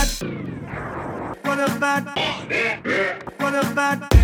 about? What about? What about?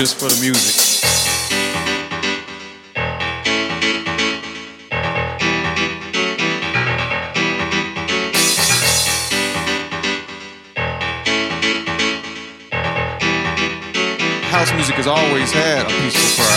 Just for the music. House music has always had a peaceful.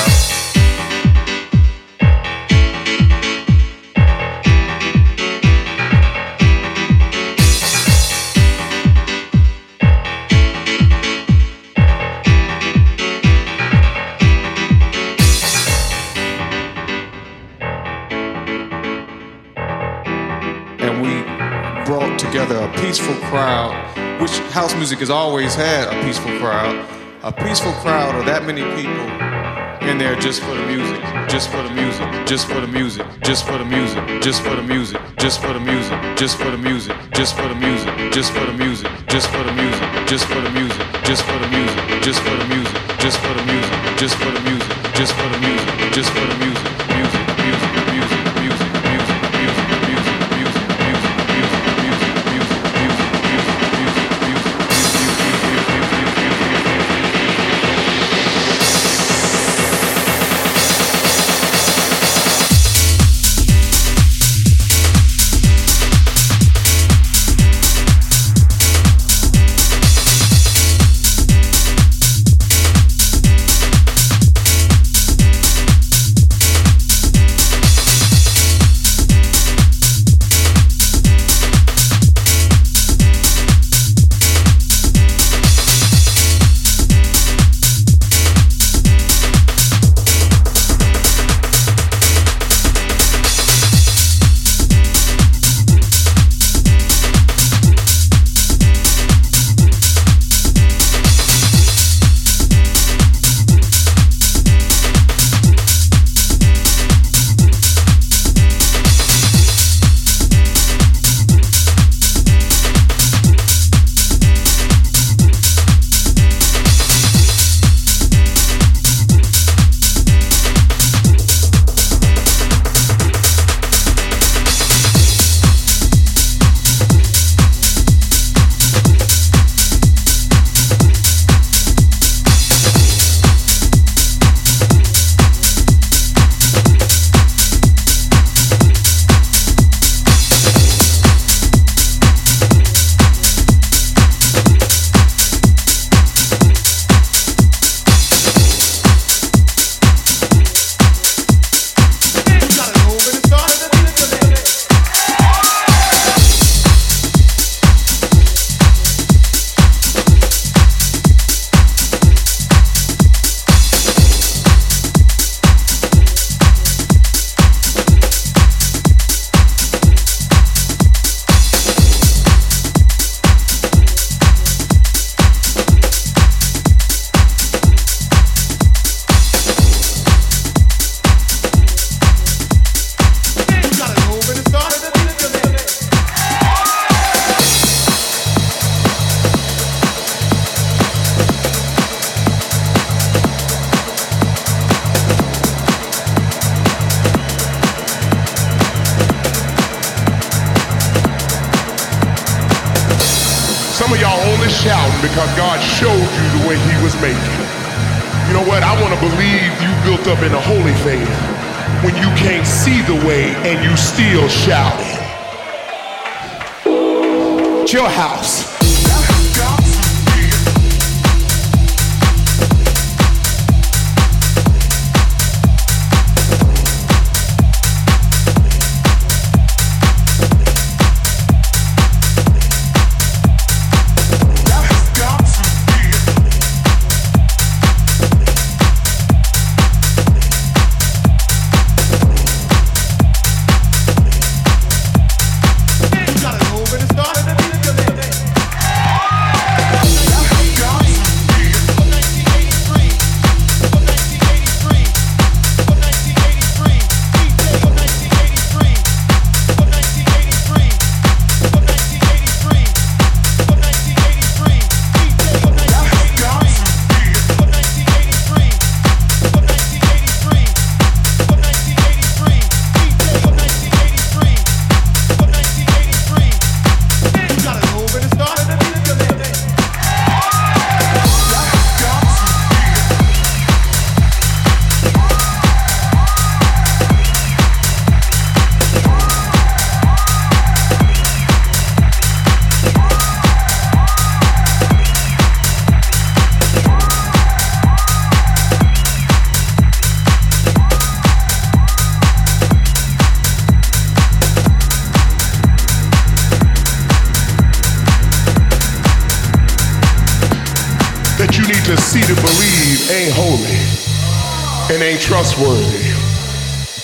Has always had a peaceful crowd. A peaceful crowd of that many people in there just for the music, just for the music, just for the music, just for the music, just for the music, just for the music, just for the music, just for the music, just for the music, just for the music, just for the music, just for the music, just for the music, just for the music, just for the music, just for the music, just for the music, music,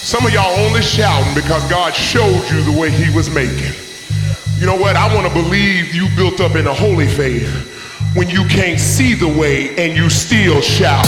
Some of y'all only shouting because God showed you the way he was making. You know what? I want to believe you built up in a holy faith when you can't see the way and you still shout.